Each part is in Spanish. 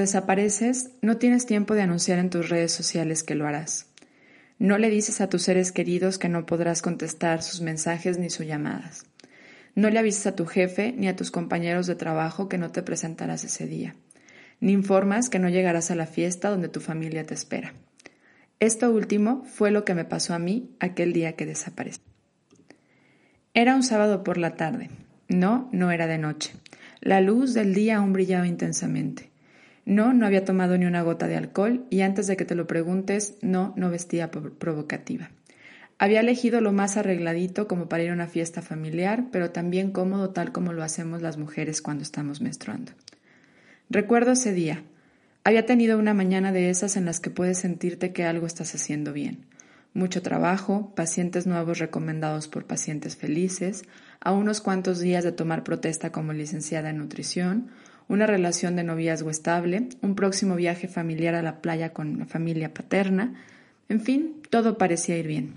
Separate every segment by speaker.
Speaker 1: desapareces, no tienes tiempo de anunciar en tus redes sociales que lo harás. No le dices a tus seres queridos que no podrás contestar sus mensajes ni sus llamadas. No le avisas a tu jefe ni a tus compañeros de trabajo que no te presentarás ese día. Ni informas que no llegarás a la fiesta donde tu familia te espera. Esto último fue lo que me pasó a mí aquel día que desaparecí. Era un sábado por la tarde. No, no era de noche. La luz del día aún brillaba intensamente. No, no había tomado ni una gota de alcohol y antes de que te lo preguntes, no, no vestía provocativa. Había elegido lo más arregladito como para ir a una fiesta familiar, pero también cómodo tal como lo hacemos las mujeres cuando estamos menstruando. Recuerdo ese día. Había tenido una mañana de esas en las que puedes sentirte que algo estás haciendo bien. Mucho trabajo, pacientes nuevos recomendados por pacientes felices, a unos cuantos días de tomar protesta como licenciada en nutrición, una relación de noviazgo estable, un próximo viaje familiar a la playa con la familia paterna, en fin, todo parecía ir bien.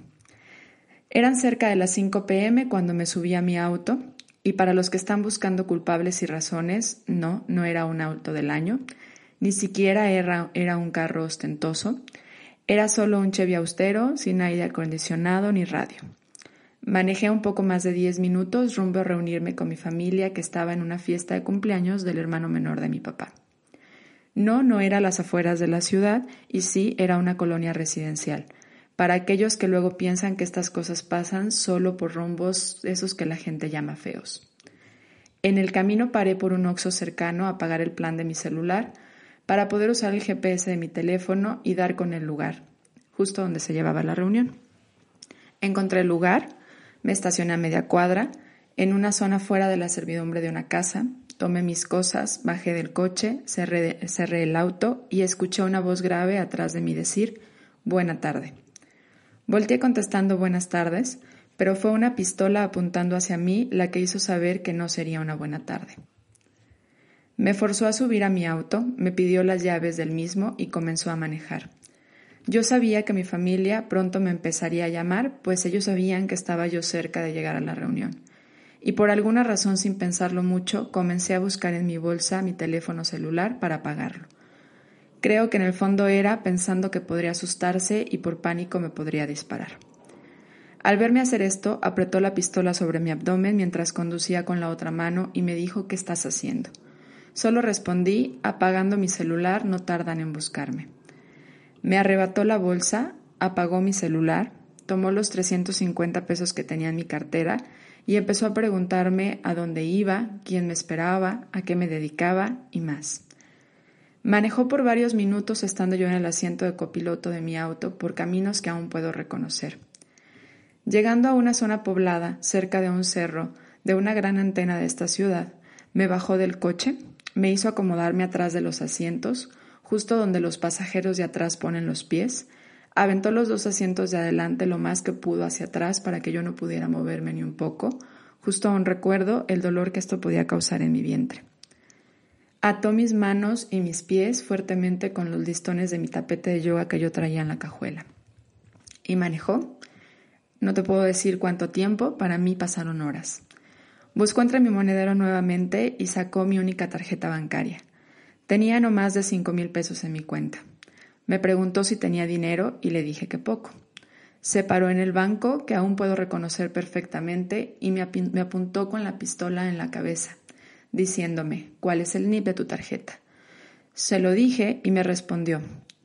Speaker 1: Eran cerca de las 5 pm cuando me subí a mi auto y para los que están buscando culpables y razones, no, no era un auto del año, ni siquiera era, era un carro ostentoso, era solo un Chevy austero, sin aire acondicionado ni radio. Manejé un poco más de diez minutos rumbo a reunirme con mi familia que estaba en una fiesta de cumpleaños del hermano menor de mi papá. No, no era las afueras de la ciudad y sí era una colonia residencial. Para aquellos que luego piensan que estas cosas pasan solo por rumbos esos que la gente llama feos. En el camino paré por un oxo cercano a pagar el plan de mi celular para poder usar el GPS de mi teléfono y dar con el lugar, justo donde se llevaba la reunión. Encontré el lugar, me estacioné a media cuadra, en una zona fuera de la servidumbre de una casa, tomé mis cosas, bajé del coche, cerré, el auto y escuché una voz grave atrás de mí decir Buena tarde. Volté contestando buenas tardes, pero fue una pistola apuntando hacia mí la que hizo saber que no sería una buena tarde. Me forzó a subir a mi auto, me pidió las llaves del mismo y comenzó a manejar. Yo sabía que mi familia pronto me empezaría a llamar, pues ellos sabían que estaba yo cerca de llegar a la reunión. Y por alguna razón, sin pensarlo mucho, comencé a buscar en mi bolsa mi teléfono celular para apagarlo. Creo que en el fondo era pensando que podría asustarse y por pánico me podría disparar. Al verme hacer esto, apretó la pistola sobre mi abdomen mientras conducía con la otra mano y me dijo ¿Qué estás haciendo? Solo respondí, apagando mi celular, no tardan en buscarme. Me arrebató la bolsa, apagó mi celular, tomó los 350 pesos que tenía en mi cartera y empezó a preguntarme a dónde iba, quién me esperaba, a qué me dedicaba y más. Manejó por varios minutos estando yo en el asiento de copiloto de mi auto por caminos que aún puedo reconocer. Llegando a una zona poblada, cerca de un cerro, de una gran antena de esta ciudad, me bajó del coche, me hizo acomodarme atrás de los asientos, justo donde los pasajeros de atrás ponen los pies, aventó los dos asientos de adelante lo más que pudo hacia atrás para que yo no pudiera moverme ni un poco, justo aún recuerdo el dolor que esto podía causar en mi vientre. Ató mis manos y mis pies fuertemente con los listones de mi tapete de yoga que yo traía en la cajuela. Y manejó. No te puedo decir cuánto tiempo, para mí pasaron horas. Buscó entre mi monedero nuevamente y sacó mi única tarjeta bancaria. Tenía no más de cinco mil pesos en mi cuenta. Me preguntó si tenía dinero y le dije que poco. Se paró en el banco, que aún puedo reconocer perfectamente, y me, apuntó con la pistola en la cabeza, diciéndome, ¿cuál es el NIP de tu tarjeta? Se lo dije y me respondió,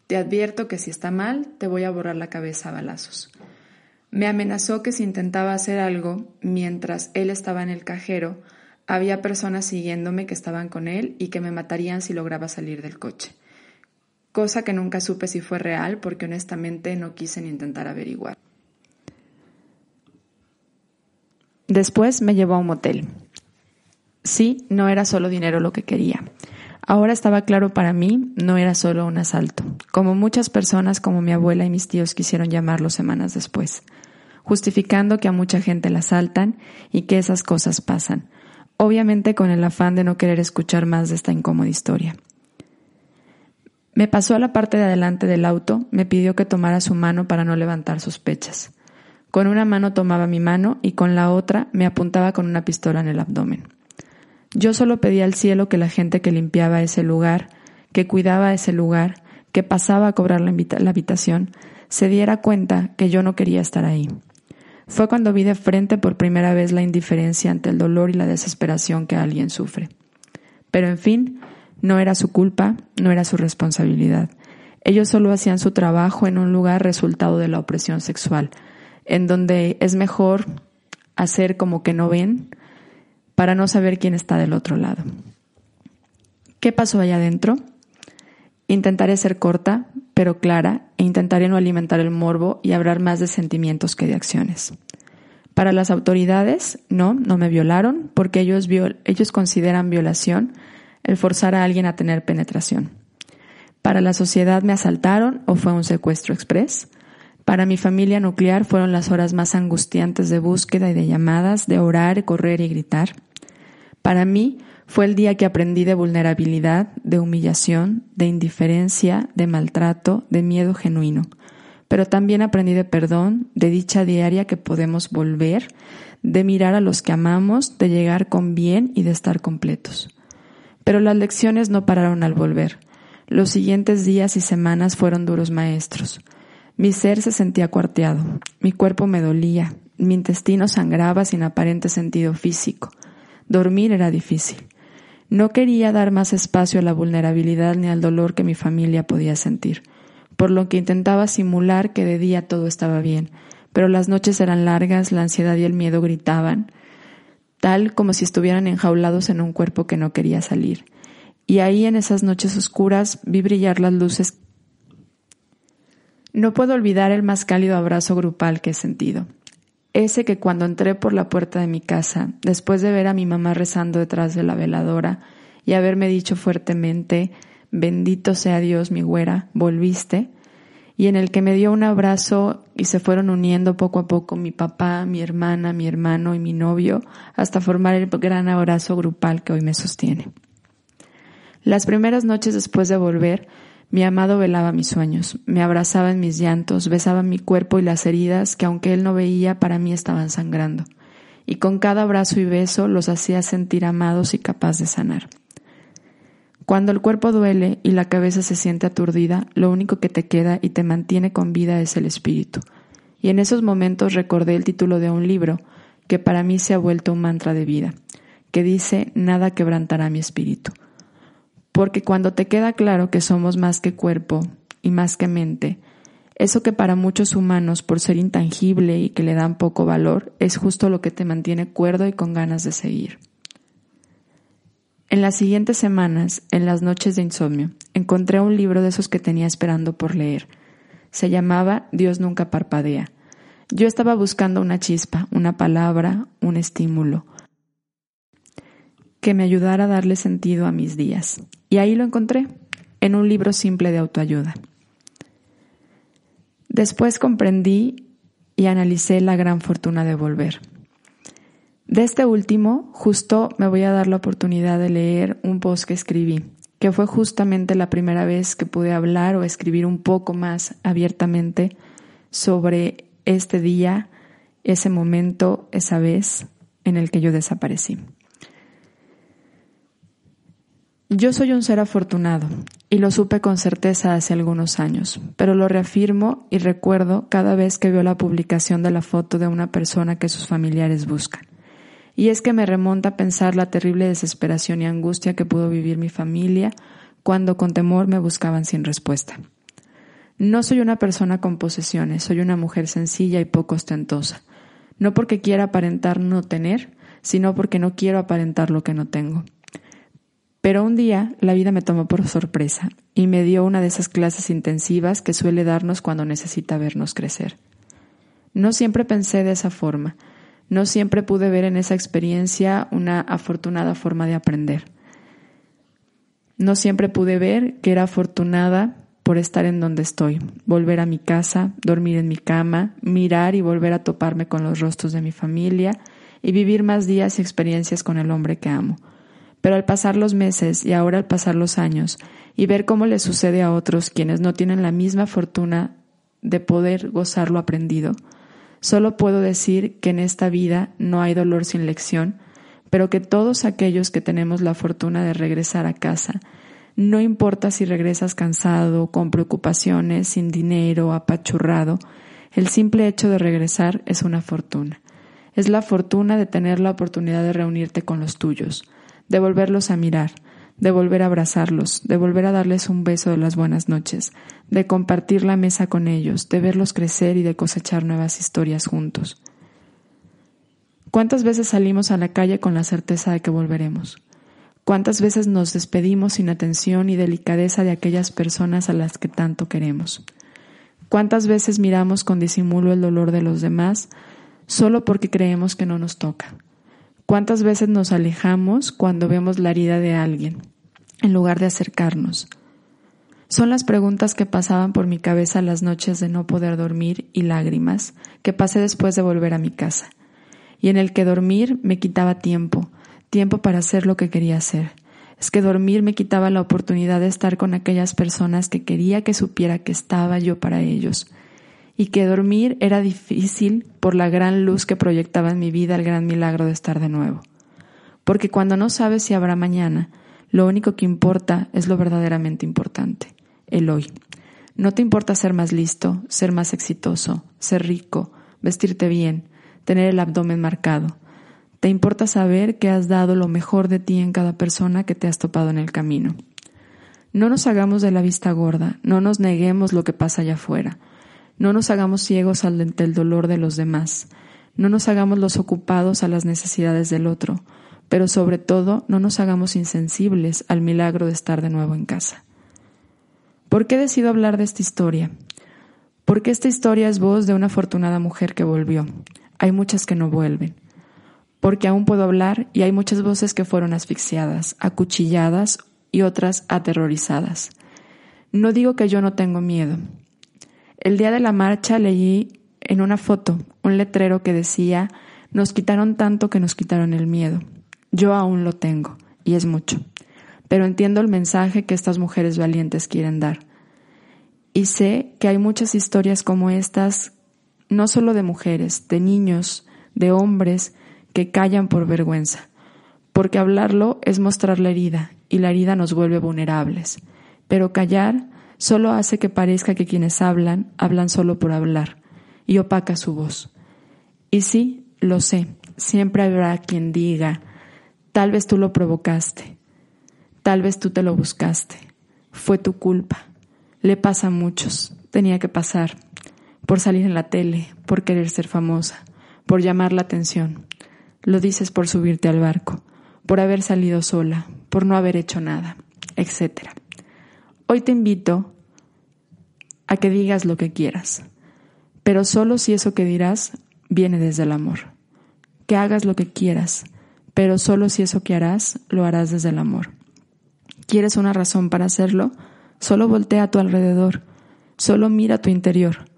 Speaker 1: te advierto que si está mal, te voy a borrar la cabeza a balazos. Me amenazó que si intentaba hacer algo mientras él estaba en el cajero, había personas siguiéndome que estaban con él y que me matarían si lograba salir del coche. Cosa que nunca supe si fue real porque honestamente no quise ni intentar averiguar. Después me llevó a un motel. Sí, no era solo dinero lo que quería. Ahora estaba claro para mí, no era solo un asalto, como muchas personas como mi abuela y mis tíos quisieron llamarlo semanas después, justificando que a mucha gente la asaltan y que esas cosas pasan, obviamente con el afán de no querer escuchar más de esta incómoda historia. Me pasó a la parte de adelante del auto, me pidió que tomara su mano para no levantar sospechas. Con una mano tomaba mi mano y con la otra me apuntaba con una pistola en el abdomen. Yo solo pedía al cielo que la gente que limpiaba ese lugar, que cuidaba ese lugar, que pasaba a cobrar la, la habitación, se diera cuenta que yo no quería estar ahí. Fue cuando vi de frente por primera vez la indiferencia ante el dolor y la desesperación que alguien sufre. Pero en fin, no era su culpa, no era su responsabilidad. Ellos solo hacían su trabajo en un lugar resultado de la opresión sexual, en donde es mejor hacer como que no ven para no saber quién está del otro lado. ¿Qué pasó allá adentro? Intentaré ser corta, pero clara, e intentaré no alimentar el morbo y hablar más de sentimientos que de acciones. Para las autoridades, no, no me violaron, porque ellos, ellos consideran violación el forzar a alguien a tener penetración. Para la sociedad me asaltaron o fue un secuestro express. Para mi familia nuclear fueron las horas más angustiantes de búsqueda y de llamadas, de orar, correr y gritar. Para mí fue el día que aprendí de vulnerabilidad, de humillación, de indiferencia, de maltrato, de miedo genuino. Pero también aprendí de perdón, de dicha diaria que podemos volver, de mirar a los que amamos, de llegar con bien y de estar completos. Pero las lecciones no pararon al volver. Los siguientes días y semanas fueron duros maestros. Mi ser se sentía cuarteado, mi cuerpo me dolía, mi intestino sangraba sin aparente sentido físico. Dormir era difícil. No quería dar más espacio a la vulnerabilidad ni al dolor que mi familia podía sentir, por lo que intentaba simular que de día todo estaba bien, pero las noches eran largas, la ansiedad y el miedo gritaban, tal como si estuvieran enjaulados en un cuerpo que no quería salir. Y ahí en esas noches oscuras vi brillar las luces. No puedo olvidar el más cálido abrazo grupal que he sentido. Ese que cuando entré por la puerta de mi casa, después de ver a mi mamá rezando detrás de la veladora y haberme dicho fuertemente, bendito sea Dios mi güera, volviste, y en el que me dio un abrazo y se fueron uniendo poco a poco mi papá, mi hermana, mi hermano y mi novio hasta formar el gran abrazo grupal que hoy me sostiene. Las primeras noches después de volver, mi amado velaba mis sueños, me abrazaba en mis llantos, besaba mi cuerpo y las heridas que aunque él no veía para mí estaban sangrando, y con cada abrazo y beso los hacía sentir amados y capaz de sanar. Cuando el cuerpo duele y la cabeza se siente aturdida, lo único que te queda y te mantiene con vida es el espíritu. Y en esos momentos recordé el título de un libro que para mí se ha vuelto un mantra de vida, que dice Nada quebrantará mi espíritu. Porque cuando te queda claro que somos más que cuerpo y más que mente, eso que para muchos humanos, por ser intangible y que le dan poco valor, es justo lo que te mantiene cuerdo y con ganas de seguir. En las siguientes semanas, en las noches de insomnio, encontré un libro de esos que tenía esperando por leer. Se llamaba Dios nunca parpadea. Yo estaba buscando una chispa, una palabra, un estímulo que me ayudara a darle sentido a mis días. Y ahí lo encontré, en un libro simple de autoayuda. Después comprendí y analicé la gran fortuna de volver. De este último, justo me voy a dar la oportunidad de leer un post que escribí, que fue justamente la primera vez que pude hablar o escribir un poco más abiertamente sobre este día, ese momento, esa vez en el que yo desaparecí. Yo soy un ser afortunado y lo supe con certeza hace algunos años, pero lo reafirmo y recuerdo cada vez que veo la publicación de la foto de una persona que sus familiares buscan. Y es que me remonta a pensar la terrible desesperación y angustia que pudo vivir mi familia cuando con temor me buscaban sin respuesta. No soy una persona con posesiones, soy una mujer sencilla y poco ostentosa. No porque quiera aparentar no tener, sino porque no quiero aparentar lo que no tengo. Pero un día la vida me tomó por sorpresa y me dio una de esas clases intensivas que suele darnos cuando necesita vernos crecer. No siempre pensé de esa forma, no siempre pude ver en esa experiencia una afortunada forma de aprender. No siempre pude ver que era afortunada por estar en donde estoy, volver a mi casa, dormir en mi cama, mirar y volver a toparme con los rostros de mi familia y vivir más días y experiencias con el hombre que amo. Pero al pasar los meses y ahora al pasar los años y ver cómo le sucede a otros quienes no tienen la misma fortuna de poder gozar lo aprendido, Solo puedo decir que en esta vida no hay dolor sin lección, pero que todos aquellos que tenemos la fortuna de regresar a casa, No importa si regresas cansado, con preocupaciones, sin dinero, apachurrado, el simple hecho de regresar es una fortuna. Es la fortuna de tener la oportunidad de reunirte con los tuyos, de volverlos a mirar, de volver a abrazarlos, de volver a darles un beso de las buenas noches, de compartir la mesa con ellos, de verlos crecer y de cosechar nuevas historias juntos. ¿Cuántas veces salimos a la calle con la certeza de que volveremos? ¿Cuántas veces nos despedimos sin atención y delicadeza de aquellas personas a las que tanto queremos? ¿Cuántas veces miramos con disimulo el dolor de los demás solo porque creemos que no nos toca? ¿Cuántas veces nos alejamos cuando vemos la herida de alguien en lugar de acercarnos? Son las preguntas que pasaban por mi cabeza las noches de no poder dormir y lágrimas que pasé después de volver a mi casa y en el que dormir me quitaba tiempo, tiempo para hacer lo que quería hacer. Es que dormir me quitaba la oportunidad de estar con aquellas personas que quería que supiera que estaba yo para ellos. Y que dormir era difícil por la gran luz que proyectaba en mi vida el gran milagro de estar de nuevo. Porque cuando no sabes si habrá mañana, lo único que importa es lo verdaderamente importante, el hoy. No te importa ser más listo, ser más exitoso, ser rico, vestirte bien, tener el abdomen marcado. Te importa saber que has dado lo mejor de ti en cada persona que te has topado en el camino. No nos hagamos de la vista gorda, no nos neguemos lo que pasa allá afuera, no nos hagamos ciegos ante el dolor de los demás, no nos hagamos los ocupados a las necesidades del otro, pero sobre todo no nos hagamos insensibles al milagro de estar de nuevo en casa. ¿Por qué decido hablar de esta historia? Porque esta historia es voz de una afortunada mujer que volvió, hay muchas que no vuelven. Porque aún puedo hablar y hay muchas voces que fueron asfixiadas, acuchilladas y otras aterrorizadas. No digo que yo no tengo miedo. El día de la marcha leí en una foto un letrero que decía, nos quitaron tanto que nos quitaron el miedo. Yo aún lo tengo, y es mucho. Pero entiendo el mensaje que estas mujeres valientes quieren dar. Y sé que hay muchas historias como estas no solo de mujeres, de niños, de hombres que callan por vergüenza, porque hablarlo es mostrar la herida y la herida nos vuelve vulnerables, pero callar solo hace que parezca que quienes hablan hablan solo por hablar y opaca su voz. Y sí, lo sé, siempre habrá quien diga, tal vez tú lo provocaste, tal vez tú te lo buscaste, fue tu culpa, le pasa a muchos, tenía que pasar, por salir en la tele, por querer ser famosa, por llamar la atención. Lo dices por subirte al barco, por haber salido sola, por no haber hecho nada, etc. Hoy te invito a que digas lo que quieras, pero solo si eso que dirás viene desde el amor. Que hagas lo que quieras, pero solo si eso que harás lo harás desde el amor. ¿Quieres una razón para hacerlo? Solo voltea a tu alrededor, solo mira tu interior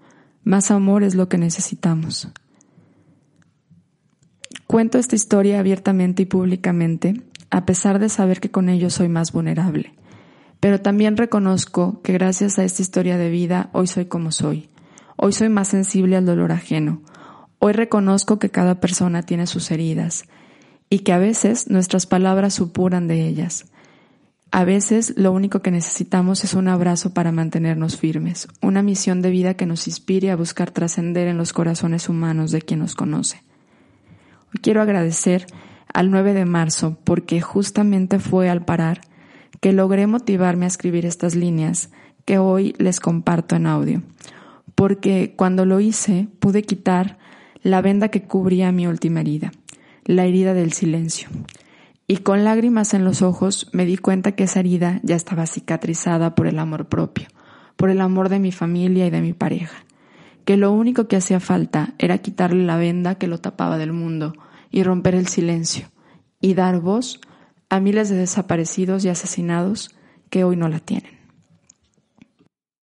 Speaker 1: más amor es lo que necesitamos. Cuento esta historia abiertamente y públicamente, a pesar de saber que con ello soy más vulnerable. Pero también reconozco que gracias a esta historia de vida hoy soy como soy. Hoy soy más sensible al dolor ajeno. Hoy reconozco que cada persona tiene sus heridas y que a veces nuestras palabras supuran de ellas. A veces lo único que necesitamos es un abrazo para mantenernos firmes, una misión de vida que nos inspire a buscar trascender en los corazones humanos de quien nos conoce. Hoy quiero agradecer al 9 de marzo porque justamente fue al parar que logré motivarme a escribir estas líneas que hoy les comparto en audio, porque cuando lo hice pude quitar la venda que cubría mi última herida, la herida del silencio. Y con lágrimas en los ojos me di cuenta que esa herida ya estaba cicatrizada por el amor propio, por el amor de mi familia y de mi pareja, que lo único que hacía falta era quitarle la venda que lo tapaba del mundo y romper el silencio y dar voz a miles de desaparecidos y asesinados que hoy no la tienen.